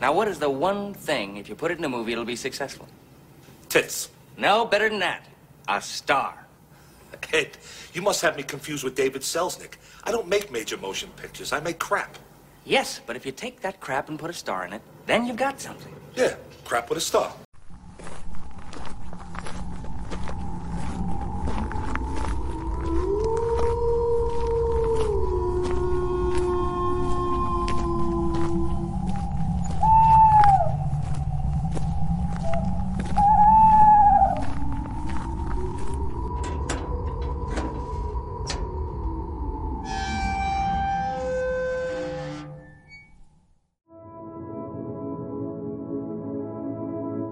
Now, what is the one thing, if you put it in a movie, it'll be successful? Tits. No, better than that. A star. Ed, you must have me confused with David Selznick. I don't make major motion pictures. I make crap. Yes, but if you take that crap and put a star in it, then you've got something. Yeah, crap with a star.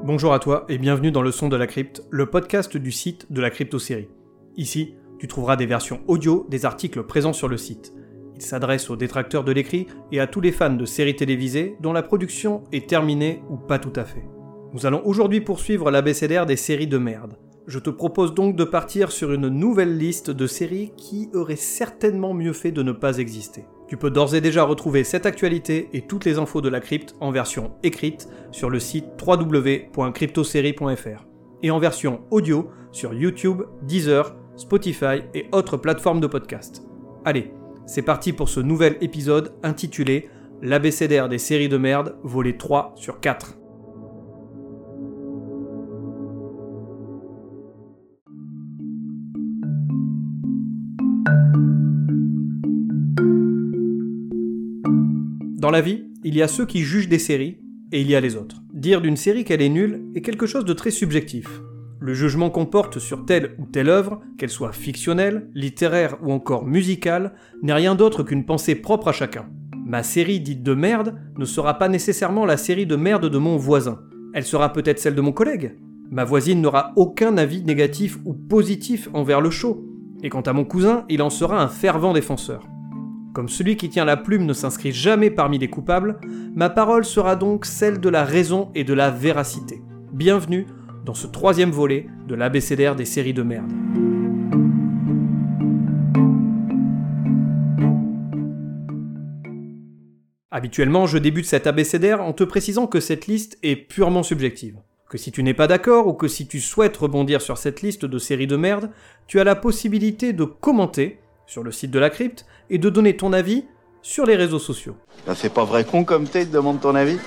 Bonjour à toi et bienvenue dans le son de la crypte, le podcast du site de la crypto-série. Ici, tu trouveras des versions audio des articles présents sur le site. Il s'adresse aux détracteurs de l'écrit et à tous les fans de séries télévisées dont la production est terminée ou pas tout à fait. Nous allons aujourd'hui poursuivre l'abécédaire des séries de merde. Je te propose donc de partir sur une nouvelle liste de séries qui auraient certainement mieux fait de ne pas exister. Tu peux d'ores et déjà retrouver cette actualité et toutes les infos de la crypte en version écrite sur le site www.cryptosérie.fr et en version audio sur YouTube, Deezer, Spotify et autres plateformes de podcast. Allez, c'est parti pour ce nouvel épisode intitulé L'abécédaire des séries de merde, volet 3 sur 4. Dans la vie, il y a ceux qui jugent des séries et il y a les autres. Dire d'une série qu'elle est nulle est quelque chose de très subjectif. Le jugement qu'on porte sur telle ou telle œuvre, qu'elle soit fictionnelle, littéraire ou encore musicale, n'est rien d'autre qu'une pensée propre à chacun. Ma série dite de merde ne sera pas nécessairement la série de merde de mon voisin. Elle sera peut-être celle de mon collègue. Ma voisine n'aura aucun avis négatif ou positif envers le show. Et quant à mon cousin, il en sera un fervent défenseur. Comme celui qui tient la plume ne s'inscrit jamais parmi les coupables, ma parole sera donc celle de la raison et de la véracité. Bienvenue dans ce troisième volet de l'abécédaire des séries de merde. Habituellement, je débute cet abécédaire en te précisant que cette liste est purement subjective. Que si tu n'es pas d'accord ou que si tu souhaites rebondir sur cette liste de séries de merde, tu as la possibilité de commenter sur le site de la crypte et de donner ton avis sur les réseaux sociaux. Ça fait pas vrai con comme t'es, demande ton avis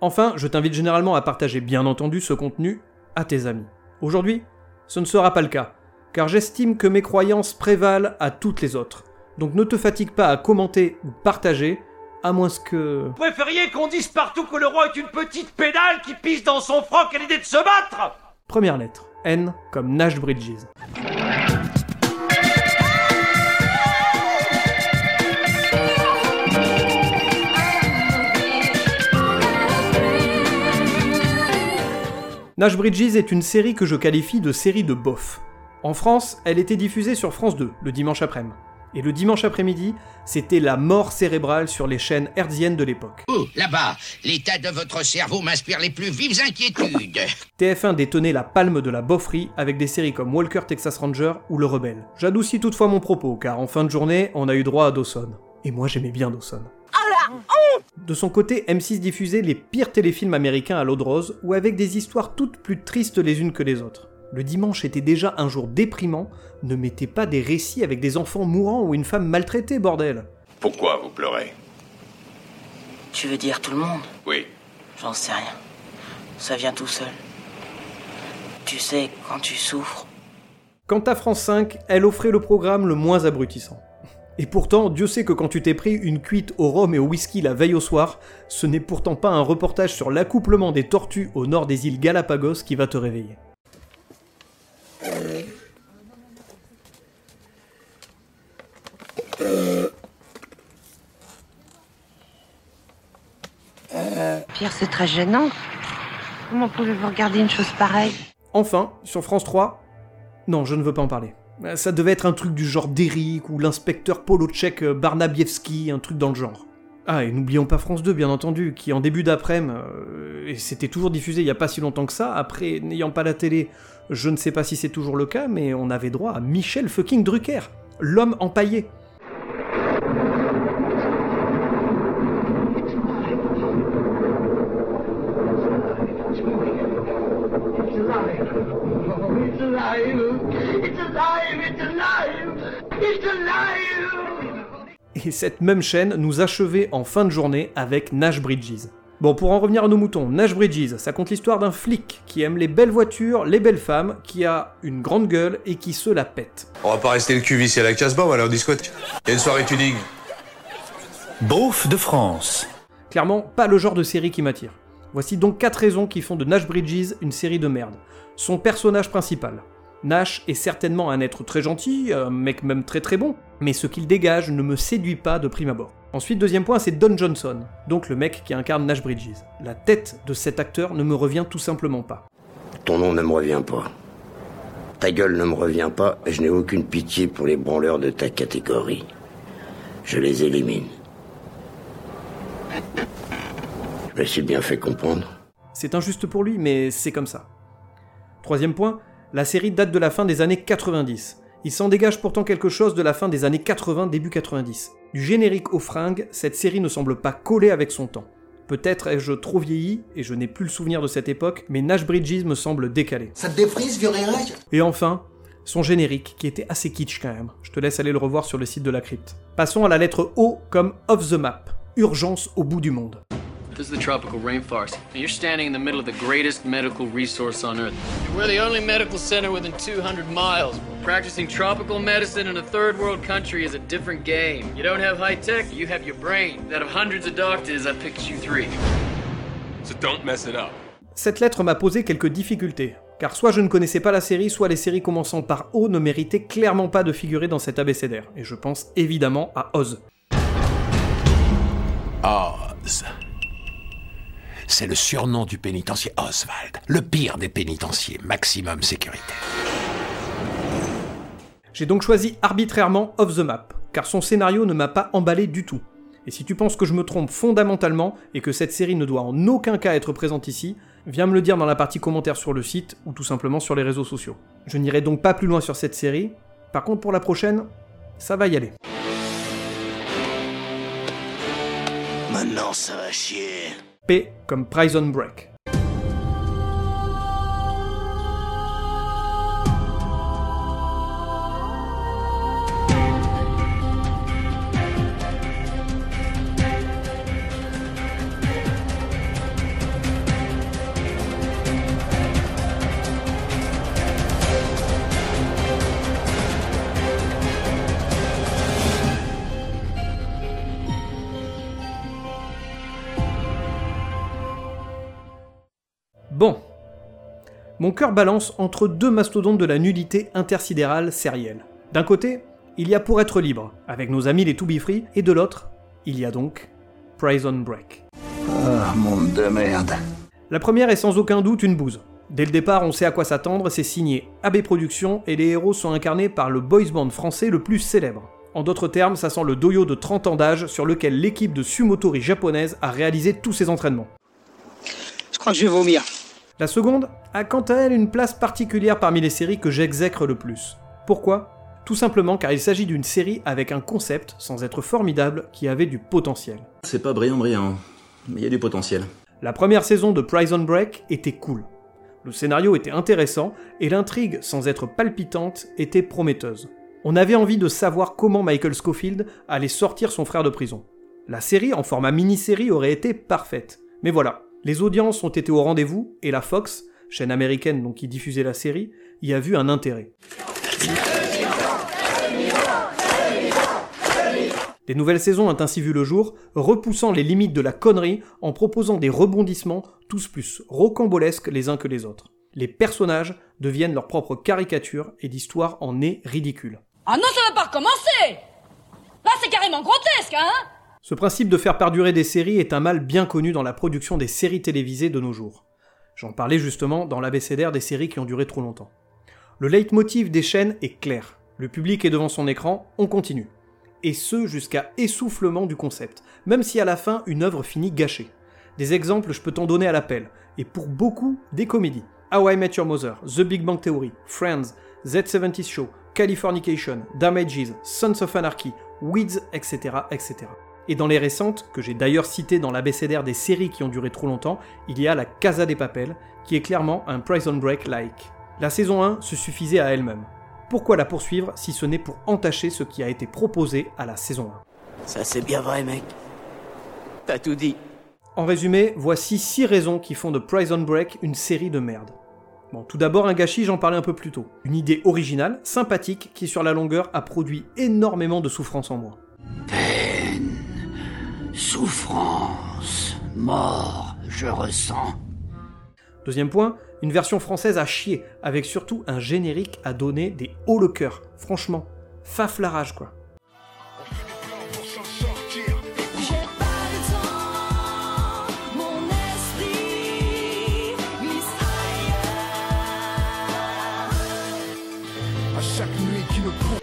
Enfin, je t'invite généralement à partager bien entendu ce contenu à tes amis. Aujourd'hui, ce ne sera pas le cas, car j'estime que mes croyances prévalent à toutes les autres. Donc ne te fatigue pas à commenter ou partager, à moins que... Vous préfériez qu'on dise partout que le roi est une petite pédale qui pisse dans son froc à l'idée de se battre? Première lettre, N comme Nash Bridges. Nash Bridges est une série que je qualifie de série de bof. En France, elle était diffusée sur France 2 le dimanche après-midi. Et le dimanche après-midi, c'était la mort cérébrale sur les chaînes hertziennes de l'époque. Oh, là-bas, l'état de votre cerveau m'inspire les plus vives inquiétudes. TF1 détenait la palme de la bofferie avec des séries comme Walker Texas Ranger ou Le Rebelle. J'adoucis toutefois mon propos, car en fin de journée, on a eu droit à Dawson. Et moi j'aimais bien Dawson. De son côté, M6 diffusait les pires téléfilms américains à l'eau de rose ou avec des histoires toutes plus tristes les unes que les autres. Le dimanche était déjà un jour déprimant, ne mettez pas des récits avec des enfants mourants ou une femme maltraitée, bordel. Pourquoi vous pleurez? Tu veux dire tout le monde? Oui. J'en sais rien. Ça vient tout seul. Tu sais, quand tu souffres. Quant à France 5, elle offrait le programme le moins abrutissant. Et pourtant, Dieu sait que quand tu t'es pris une cuite au rhum et au whisky la veille au soir, ce n'est pourtant pas un reportage sur l'accouplement des tortues au nord des îles Galapagos qui va te réveiller. Pierre, c'est très gênant. Comment pouvez-vous regarder une chose pareille? Enfin, sur France 3, non, je ne veux pas en parler. Ça devait être un truc du genre d'Eric ou l'inspecteur Polotchek Barnabiewski, un truc dans le genre. Ah, et n'oublions pas France 2, bien entendu, qui en début d'après-midi, euh, et c'était toujours diffusé il n'y a pas si longtemps que ça, après, n'ayant pas la télé, je ne sais pas si c'est toujours le cas, mais on avait droit à Michel fucking Drucker, l'homme empaillé. Et cette même chaîne nous achevait en fin de journée avec Nash Bridges. Bon, pour en revenir à nos moutons, Nash Bridges, ça compte l'histoire d'un flic qui aime les belles voitures, les belles femmes, qui a une grande gueule et qui se la pète. On va pas rester le cul vissé à la casse-bas, on va aller en discothèque. Il y a une soirée tuning. Beauf de France. Clairement, pas le genre de série qui m'attire. Voici donc 4 raisons qui font de Nash Bridges une série de merde. Son personnage principal. Nash est certainement un être très gentil, un mec même très très bon, mais ce qu'il dégage ne me séduit pas de prime abord. Ensuite, deuxième point, c'est Don Johnson, donc le mec qui incarne Nash Bridges. La tête de cet acteur ne me revient tout simplement pas. Ton nom ne me revient pas. Ta gueule ne me revient pas et je n'ai aucune pitié pour les branleurs de ta catégorie. Je les élimine. Je me suis bien fait comprendre. C'est injuste pour lui, mais c'est comme ça. Troisième point, la série date de la fin des années 90. Il s'en dégage pourtant quelque chose de la fin des années 80, début 90. Du générique aux fringues, cette série ne semble pas coller avec son temps. Peut-être ai-je trop vieilli, et je n'ai plus le souvenir de cette époque, mais Nash Bridges me semble décalé. Ça te défrise, vieux Et enfin, son générique, qui était assez kitsch quand même. Je te laisse aller le revoir sur le site de la crypte. Passons à la lettre O comme Off the Map. Urgence au bout du monde. This is the tropical rainforest, and you're standing in the middle of the greatest medical resource on Earth. We're the only medical center within 200 miles. Practicing tropical medicine in a third world country is a different game. You don't have high tech, you have your brain. Out of hundreds of doctors, I picked you three. So don't mess it up. Cette lettre m'a posé quelques difficultés, car soit je ne connaissais pas la série, soit les séries commençant par O ne méritaient clairement pas de figurer dans cet abécédaire, et je pense évidemment à Oz. Oz. C'est le surnom du pénitencier Oswald, le pire des pénitenciers, maximum sécurité. J'ai donc choisi arbitrairement Off the Map, car son scénario ne m'a pas emballé du tout. Et si tu penses que je me trompe fondamentalement et que cette série ne doit en aucun cas être présente ici, viens me le dire dans la partie commentaire sur le site ou tout simplement sur les réseaux sociaux. Je n'irai donc pas plus loin sur cette série, par contre pour la prochaine, ça va y aller. Maintenant, ça va chier. P comme Prison Break. Mon cœur balance entre deux mastodontes de la nudité intersidérale sérielle. D'un côté, il y a Pour être libre, avec nos amis les To Be Free, et de l'autre, il y a donc Prison Break. Ah, monde de merde. La première est sans aucun doute une bouse. Dès le départ, on sait à quoi s'attendre, c'est signé AB Productions et les héros sont incarnés par le boys band français le plus célèbre. En d'autres termes, ça sent le doyo de 30 ans d'âge sur lequel l'équipe de sumotori japonaise a réalisé tous ses entraînements. Je crois que je vais vomir. La seconde a quant à elle une place particulière parmi les séries que j'exècre le plus. Pourquoi? Tout simplement car il s'agit d'une série avec un concept, sans être formidable, qui avait du potentiel. C'est pas brillant brillant, mais il y a du potentiel. La première saison de Prison Break était cool. Le scénario était intéressant et l'intrigue, sans être palpitante, était prometteuse. On avait envie de savoir comment Michael Scofield allait sortir son frère de prison. La série en format mini-série aurait été parfaite. Mais voilà, les audiences ont été au rendez-vous et la Fox, chaîne américaine donc qui diffusait la série, y a vu un intérêt. Des nouvelles saisons ont ainsi vu le jour, repoussant les limites de la connerie en proposant des rebondissements tous plus rocambolesques les uns que les autres. Les personnages deviennent leur propre caricature et l'histoire en est ridicule. Ah non, ça va pas recommencer Là, c'est carrément grotesque, hein Ce principe de faire perdurer des séries est un mal bien connu dans la production des séries télévisées de nos jours. J'en parlais justement dans l'abécédaire des séries qui ont duré trop longtemps. Le leitmotiv des chaînes est clair. Le public est devant son écran, on continue. Et ce jusqu'à essoufflement du concept, même si à la fin une œuvre finit gâchée. Des exemples, je peux t'en donner à l'appel, et pour beaucoup, des comédies. How I Met Your Mother, The Big Bang Theory, Friends, Z70 Show, Californication, Damages, Sons of Anarchy, Weeds, etc., etc. Et dans les récentes, que j'ai d'ailleurs citées dans l'abécédaire des séries qui ont duré trop longtemps, il y a la Casa des Papel, qui est clairement un Prison Break-like. La saison 1 se suffisait à elle-même. Pourquoi la poursuivre si ce n'est pour entacher ce qui a été proposé à la saison 1 Ça c'est bien vrai, mec. T'as tout dit. En résumé, voici 6 raisons qui font de Prison Break une série de merde. Bon, tout d'abord un gâchis, j'en parlais un peu plus tôt. Une idée originale, sympathique, qui sur la longueur a produit énormément de souffrance en moi. Souffrance, mort, je ressens. Deuxième point, une version française à chier, avec surtout un générique à donner des hauts le cœur. Franchement, faf la rage quoi.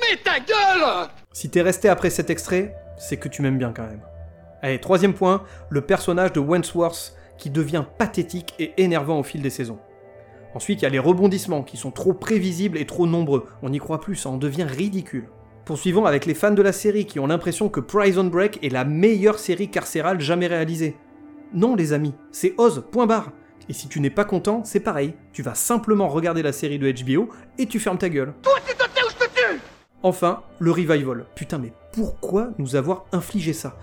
Mais ta gueule Si t'es resté après cet extrait, c'est que tu m'aimes bien quand même. Allez, troisième point, le personnage de Wentworth qui devient pathétique et énervant au fil des saisons. Ensuite, il y a les rebondissements qui sont trop prévisibles et trop nombreux. On n'y croit plus, ça en devient ridicule. Poursuivons avec les fans de la série qui ont l'impression que Prison Break est la meilleure série carcérale jamais réalisée. Non les amis, c'est Oz, point barre. Et si tu n'es pas content, c'est pareil. Tu vas simplement regarder la série de HBO et tu fermes ta gueule. Toi, c'est toi où je te tue Enfin, le revival. Putain, mais pourquoi nous avoir infligé ça?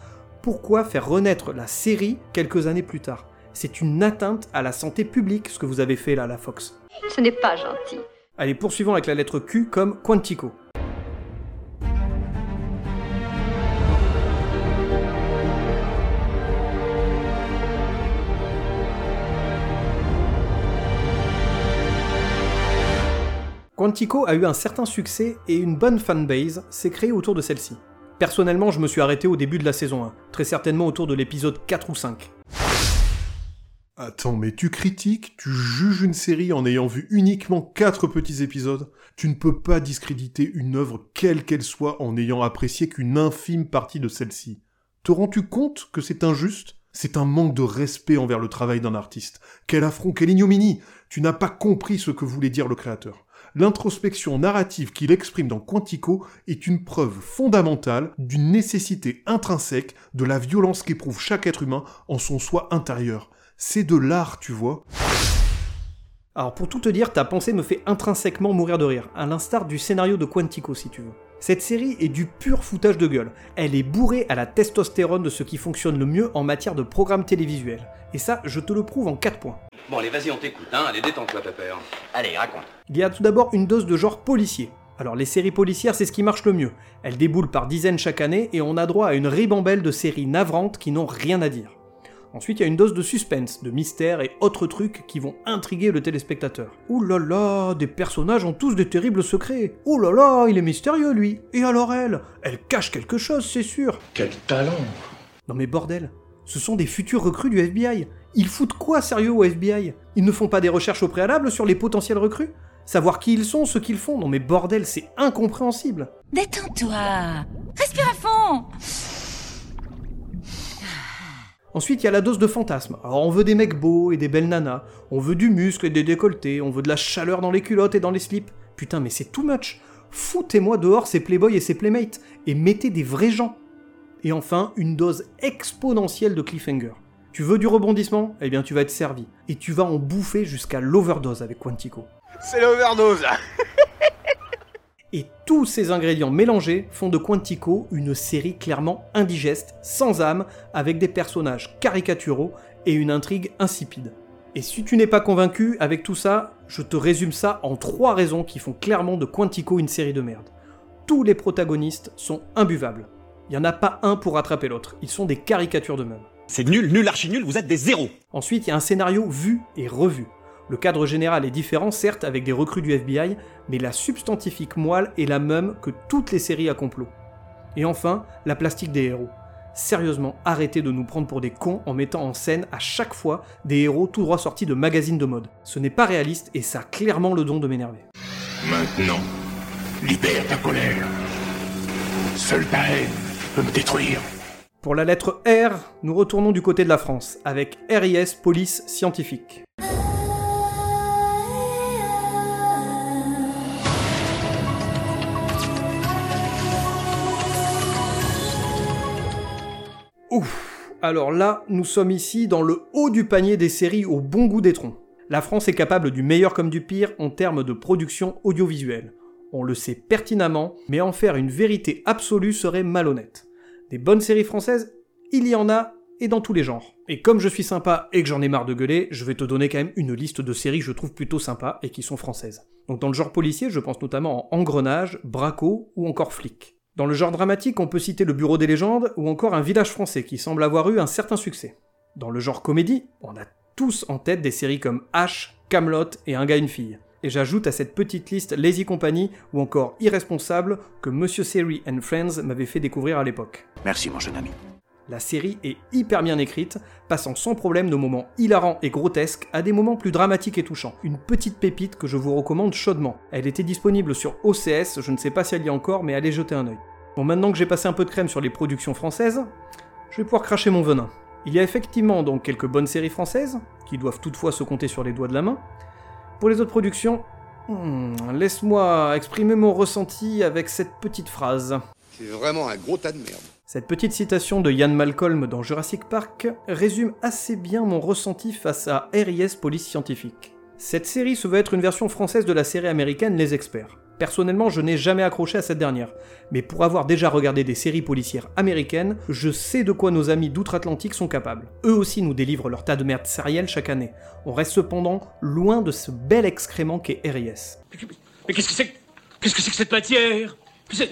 Pourquoi faire renaître la série quelques années plus tard? C'est une atteinte à la santé publique ce que vous avez fait là, la Fox. Ce n'est pas gentil. Allez, poursuivons avec la lettre Q comme Quantico. Quantico a eu un certain succès et une bonne fanbase s'est créée autour de celle-ci. Personnellement, je me suis arrêté au début de la saison 1, très certainement autour de l'épisode 4 ou 5. Attends, mais tu critiques, tu juges une série en ayant vu uniquement 4 petits épisodes Tu ne peux pas discréditer une œuvre quelle qu'elle soit en n'ayant apprécié qu'une infime partie de celle-ci. Te rends-tu compte que c'est injuste? C'est un manque de respect envers le travail d'un artiste. Quel affront, quelle ignominie Tu n'as pas compris ce que voulait dire le créateur l'introspection narrative qu'il exprime dans Quantico est une preuve fondamentale d'une nécessité intrinsèque de la violence qu'éprouve chaque être humain en son soi intérieur. C'est de l'art, tu vois. Alors pour tout te dire, ta pensée me fait intrinsèquement mourir de rire, à l'instar du scénario de Quantico si tu veux. Cette série est du pur foutage de gueule. Elle est bourrée à la testostérone de ce qui fonctionne le mieux en matière de programme télévisuel. Et ça, je te le prouve en 4 points. Bon, allez, vas-y, on t'écoute, hein. Allez, détends-toi, Pepper. Allez, raconte. Il y a tout d'abord une dose de genre policier. Alors les séries policières, c'est ce qui marche le mieux. Elles déboulent par dizaines chaque année et on a droit à une ribambelle de séries navrantes qui n'ont rien à dire. Ensuite, il y a une dose de suspense, de mystère et autres trucs qui vont intriguer le téléspectateur. Ouh là là, des personnages ont tous des terribles secrets. Ouh là là, il est mystérieux lui. Et alors elle? Elle cache quelque chose, c'est sûr. Quel talent Non mais bordel, ce sont des futurs recrues du FBI. Ils foutent quoi sérieux au FBI Ils ne font pas des recherches au préalable sur les potentiels recrues? Savoir qui ils sont, ce qu'ils font? Non mais bordel, c'est incompréhensible. Détends-toi. Respire à fond. Ensuite, il y a la dose de fantasme. Alors, on veut des mecs beaux et des belles nanas, on veut du muscle et des décolletés, on veut de la chaleur dans les culottes et dans les slips. Putain, mais c'est too much. Foutez-moi dehors ces playboys et ces playmates, et mettez des vrais gens. Et enfin, une dose exponentielle de cliffhanger. Tu veux du rebondissement? Eh bien, tu vas être servi. Et tu vas en bouffer jusqu'à l'overdose avec Quantico. C'est l'overdose Et tous ces ingrédients mélangés font de Quantico une série clairement indigeste, sans âme, avec des personnages caricaturaux et une intrigue insipide. Et si tu n'es pas convaincu avec tout ça, je te résume ça en trois raisons qui font clairement de Quantico une série de merde. Tous les protagonistes sont imbuvables. Il n'y en a pas un pour rattraper l'autre, ils sont des caricatures d'eux-mêmes. C'est nul, nul, archi nul, vous êtes des zéros Ensuite, il y a un scénario vu et revu. Le cadre général est différent, certes, avec des recrues du FBI, mais la substantifique moelle est la même que toutes les séries à complot. Et enfin, la plastique des héros. Sérieusement, arrêtez de nous prendre pour des cons en mettant en scène à chaque fois des héros tout droit sortis de magazines de mode. Ce n'est pas réaliste et ça a clairement le don de m'énerver. Maintenant, libère ta colère. Seule ta haine peut me détruire. Pour la lettre R, nous retournons du côté de la France, avec RIS Police Scientifique. Ouf Alors là, nous sommes ici dans le haut du panier des séries au bon goût des troncs. La France est capable du meilleur comme du pire en termes de production audiovisuelle. On le sait pertinemment, mais en faire une vérité absolue serait malhonnête. Des bonnes séries françaises, il y en a, et dans tous les genres. Et comme je suis sympa et que j'en ai marre de gueuler, je vais te donner quand même une liste de séries que je trouve plutôt sympas et qui sont françaises. Donc dans le genre policier, je pense notamment en Engrenage, Braco ou encore Flic. Dans le genre dramatique, on peut citer Le Bureau des légendes ou encore Un village français qui semble avoir eu un certain succès. Dans le genre comédie, on a tous en tête des séries comme H, Camelot et Un gars une fille. Et j'ajoute à cette petite liste Lazy Company ou encore Irresponsable que Monsieur Seri and Friends m'avait fait découvrir à l'époque. Merci, mon jeune ami. La série est hyper bien écrite, passant sans problème de moments hilarants et grotesques à des moments plus dramatiques et touchants. Une petite pépite que je vous recommande chaudement. Elle était disponible sur OCS, je ne sais pas si elle y est encore, mais allez jeter un œil. Bon, maintenant que j'ai passé un peu de crème sur les productions françaises, je vais pouvoir cracher mon venin. Il y a effectivement donc quelques bonnes séries françaises, qui doivent toutefois se compter sur les doigts de la main. Pour les autres productions, hmm, laisse-moi exprimer mon ressenti avec cette petite phrase. C'est vraiment un gros tas de merde. Cette petite citation de Ian Malcolm dans Jurassic Park résume assez bien mon ressenti face à RIS Police Scientifique. Cette série se veut être une version française de la série américaine Les Experts. Personnellement, je n'ai jamais accroché à cette dernière, mais pour avoir déjà regardé des séries policières américaines, je sais de quoi nos amis d'outre-Atlantique sont capables. Eux aussi nous délivrent leur tas de merde sérielle chaque année. On reste cependant loin de ce bel excrément qu'est RIS. Mais qu'est-ce que c'est Qu'est-ce que que cette matière? C'est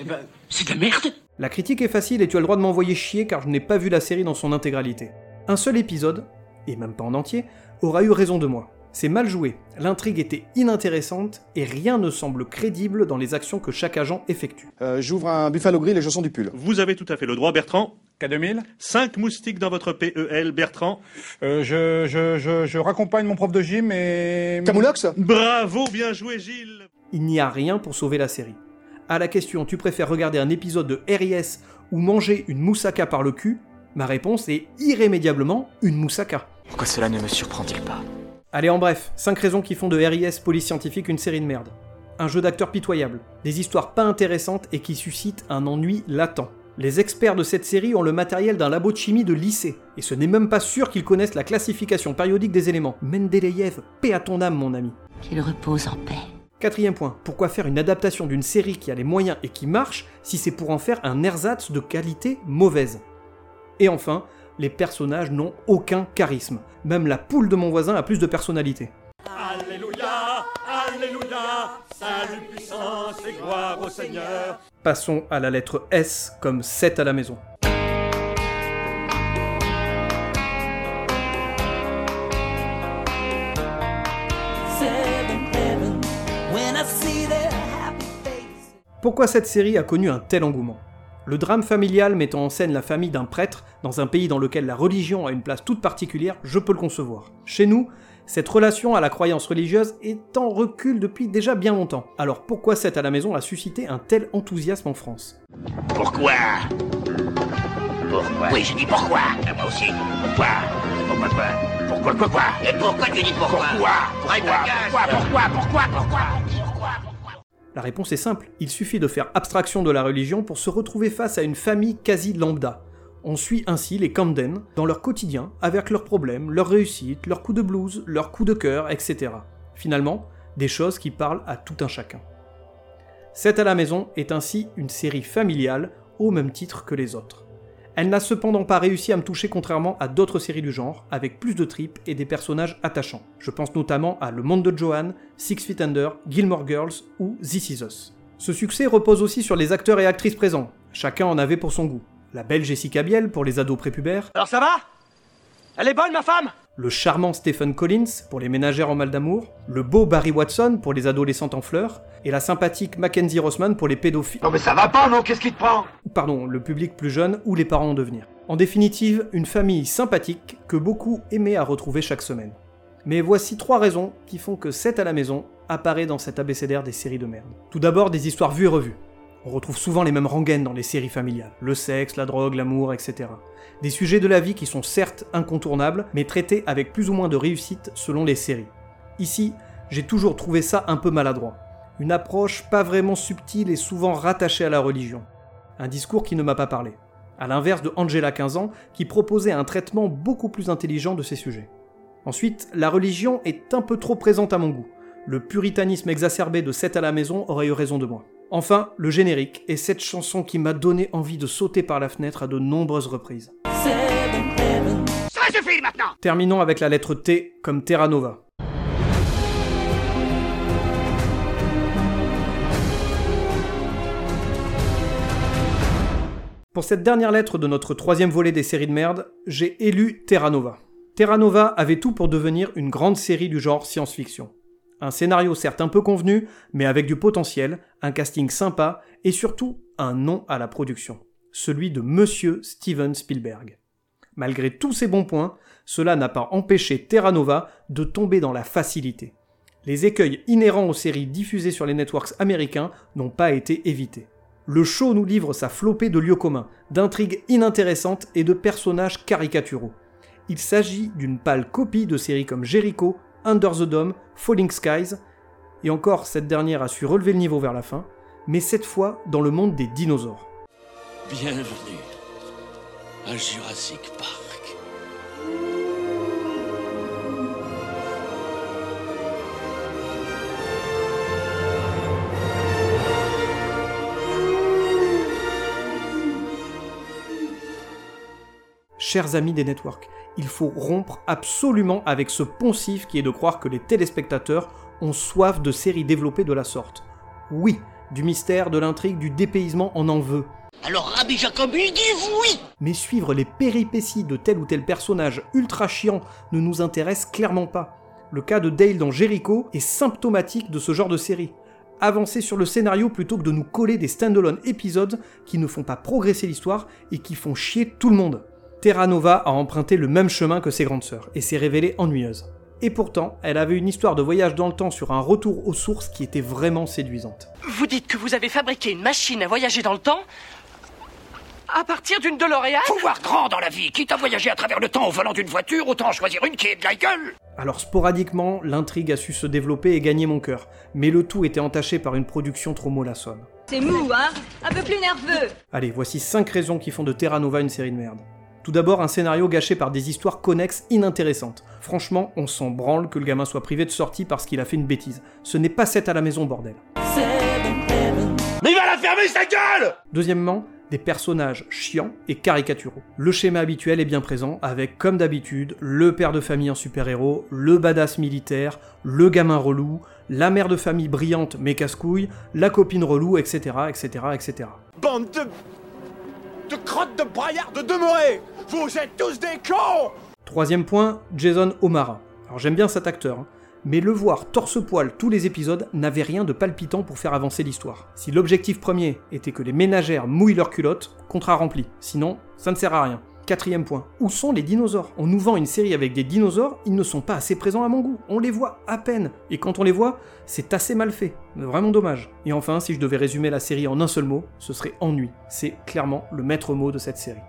c'est de la merde La critique est facile et tu as le droit de m'envoyer chier car je n'ai pas vu la série dans son intégralité. Un seul épisode, et même pas en entier, aura eu raison de moi. C'est mal joué, l'intrigue était inintéressante et rien ne semble crédible dans les actions que chaque agent effectue. Euh, J'ouvre un Buffalo Grill et je sens du pull. Vous avez tout à fait le droit, Bertrand. K2000 Cinq moustiques dans votre PEL, Bertrand. euh, je, je, je, je raccompagne mon prof de gym et... Camoulox Bravo, bien joué, Gilles. Il n'y a rien pour sauver la série. À la question tu préfères regarder un épisode de RIS ou manger une moussaka par le cul? Ma réponse est irrémédiablement une moussaka. Pourquoi cela ne me surprend-il pas? Allez en bref, 5 raisons qui font de RIS Police Scientifique une série de merde. Un jeu d'acteurs pitoyable, des histoires pas intéressantes et qui suscitent un ennui latent. Les experts de cette série ont le matériel d'un labo de chimie de lycée, et ce n'est même pas sûr qu'ils connaissent la classification périodique des éléments. Mendeleïev, paix à ton âme mon ami. Qu'il repose en paix. Quatrième point, pourquoi faire une adaptation d'une série qui a les moyens et qui marche si c'est pour en faire un ersatz de qualité mauvaise? Et enfin, les personnages n'ont aucun charisme. Même la poule de mon voisin a plus de personnalité. Alléluia, Alléluia, salut, puissance et gloire au Seigneur. Passons à la lettre S comme 7 à la maison. Pourquoi cette série a connu un tel engouement? Le drame familial mettant en scène la famille d'un prêtre dans un pays dans lequel la religion a une place toute particulière, je peux le concevoir. Chez nous, cette relation à la croyance religieuse est en recul depuis déjà bien longtemps. Alors pourquoi cette à la maison a suscité un tel enthousiasme en France? Pourquoi? Pourquoi? Oui, je dis pourquoi. Et moi aussi. Pourquoi? Pourquoi quoi Pourquoi quoi quoi? Et pourquoi tu dis pourquoi? Pourquoi? Pourquoi Pourquoi? Pourquoi? Pourquoi? Pourquoi? La réponse est simple, il suffit de faire abstraction de la religion pour se retrouver face à une famille quasi lambda. On suit ainsi les Camden dans leur quotidien, avec leurs problèmes, leurs réussites, leurs coups de blues, leurs coups de cœur, etc. Finalement, des choses qui parlent à tout un chacun. 7 à la maison est ainsi une série familiale au même titre que les autres. Elle n'a cependant pas réussi à me toucher contrairement à d'autres séries du genre, avec plus de tripes et des personnages attachants. Je pense notamment à Le Monde de Johan, Six Feet Under, Gilmore Girls ou This Is. Ce succès repose aussi sur les acteurs et actrices présents, chacun en avait pour son goût. La belle Jessica Biel pour les ados prépubères, Alors ça va? Elle est bonne, ma femme le charmant Stephen Collins pour les ménagères en mal d'amour, le beau Barry Watson pour les adolescentes en fleurs, et la sympathique Mackenzie Rossman pour les pédophiles. Non mais ça va pas, non Qu'est-ce qui te prend? Pardon, le public plus jeune ou les parents en devenir. En définitive, une famille sympathique que beaucoup aimaient à retrouver chaque semaine. Mais voici trois raisons qui font que 7 à la maison apparaît dans cet abécédaire des séries de merde. Tout d'abord, des histoires vues et revues. On retrouve souvent les mêmes rengaines dans les séries familiales. Le sexe, la drogue, l'amour, etc. Des sujets de la vie qui sont certes incontournables, mais traités avec plus ou moins de réussite selon les séries. Ici, j'ai toujours trouvé ça un peu maladroit. Une approche pas vraiment subtile et souvent rattachée à la religion. Un discours qui ne m'a pas parlé. À l'inverse de Angela 15 ans, qui proposait un traitement beaucoup plus intelligent de ces sujets. Ensuite, la religion est un peu trop présente à mon goût. Le puritanisme exacerbé de 7 à la maison aurait eu raison de moi. Enfin, le générique et cette chanson qui m'a donné envie de sauter par la fenêtre à de nombreuses reprises. Ça suffit maintenant Terminons avec la lettre T comme Terra Nova. Pour cette dernière lettre de notre troisième volet des séries de merde, j'ai élu Terra Nova. Terra Nova avait tout pour devenir une grande série du genre science-fiction. Un scénario certes un peu convenu, mais avec du potentiel, un casting sympa et surtout un nom à la production, celui de Monsieur Steven Spielberg. Malgré tous ces bons points, cela n'a pas empêché Terra Nova de tomber dans la facilité. Les écueils inhérents aux séries diffusées sur les networks américains n'ont pas été évités. Le show nous livre sa flopée de lieux communs, d'intrigues inintéressantes et de personnages caricaturaux. Il s'agit d'une pâle copie de séries comme Jericho, Under the Dome, Falling Skies, et encore cette dernière a su relever le niveau vers la fin, mais cette fois dans le monde des dinosaures. Bienvenue à Jurassic Park. Chers amis des networks, il faut rompre absolument avec ce poncif qui est de croire que les téléspectateurs ont soif de séries développées de la sorte. Oui, du mystère, de l'intrigue, du dépaysement, on en veut. Alors Rabbi Jacobi dit oui Mais suivre les péripéties de tel ou tel personnage ultra chiant ne nous intéresse clairement pas. Le cas de Dale dans Jericho est symptomatique de ce genre de série. Avancer sur le scénario plutôt que de nous coller des standalone épisodes qui ne font pas progresser l'histoire et qui font chier tout le monde. Terra Nova a emprunté le même chemin que ses grandes sœurs et s'est révélée ennuyeuse. Et pourtant, elle avait une histoire de voyage dans le temps sur un retour aux sources qui était vraiment séduisante. Vous dites que vous avez fabriqué une machine à voyager dans le temps à partir d'une DeLorean Faut voir grand dans la vie Quitte à voyager à travers le temps au volant d'une voiture, autant choisir une qui est de la gueule Alors sporadiquement, l'intrigue a su se développer et gagner mon cœur, mais le tout était entaché par une production trop mollassonne. C'est mou, hein? Un peu plus nerveux Allez, voici 5 raisons qui font de Terra Nova une série de merde. Tout d'abord, un scénario gâché par des histoires connexes inintéressantes. Franchement, on s'en branle que le gamin soit privé de sortie parce qu'il a fait une bêtise. Ce n'est pas 7 à la maison, bordel. Mais il va la fermer sa gueule Deuxièmement, des personnages chiants et caricaturaux. Le schéma habituel est bien présent, avec comme d'habitude le père de famille en super-héros, le badass militaire, le gamin relou, la mère de famille brillante mais casse-couille, la copine relou, etc., etc., etc. Bande de... de crottes de braillards de demeurés Vous êtes tous des cons Troisième point, Jason O'Mara. Alors j'aime bien cet acteur, hein, mais le voir torse-poil tous les épisodes n'avait rien de palpitant pour faire avancer l'histoire. Si l'objectif premier était que les ménagères mouillent leurs culottes, contrat rempli. Sinon, ça ne sert à rien. Quatrième point, où sont les dinosaures? On nous vend une série avec des dinosaures, ils ne sont pas assez présents à mon goût, on les voit à peine. Et quand on les voit, c'est assez mal fait, vraiment dommage. Et enfin, si je devais résumer la série en un seul mot, ce serait ennui. C'est clairement le maître mot de cette série.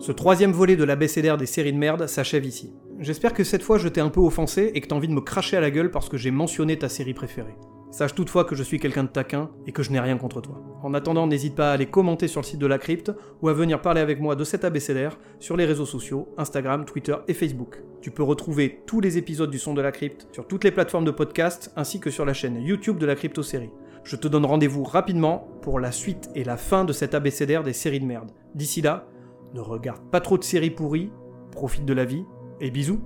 Ce troisième volet de l'abécédaire des séries de merde s'achève ici. J'espère que cette fois je t'ai un peu offensé et que t'as envie de me cracher à la gueule parce que j'ai mentionné ta série préférée. Sache toutefois que je suis quelqu'un de taquin et que je n'ai rien contre toi. En attendant, n'hésite pas à aller commenter sur le site de la crypte ou à venir parler avec moi de cet abécédaire sur les réseaux sociaux, Instagram, Twitter et Facebook. Tu peux retrouver tous les épisodes du son de la crypte sur toutes les plateformes de podcast ainsi que sur la chaîne YouTube de la crypto série. Je te donne rendez-vous rapidement pour la suite et la fin de cet abécédaire des séries de merde. D'ici là, ne regarde pas trop de séries pourries, profite de la vie, et bisous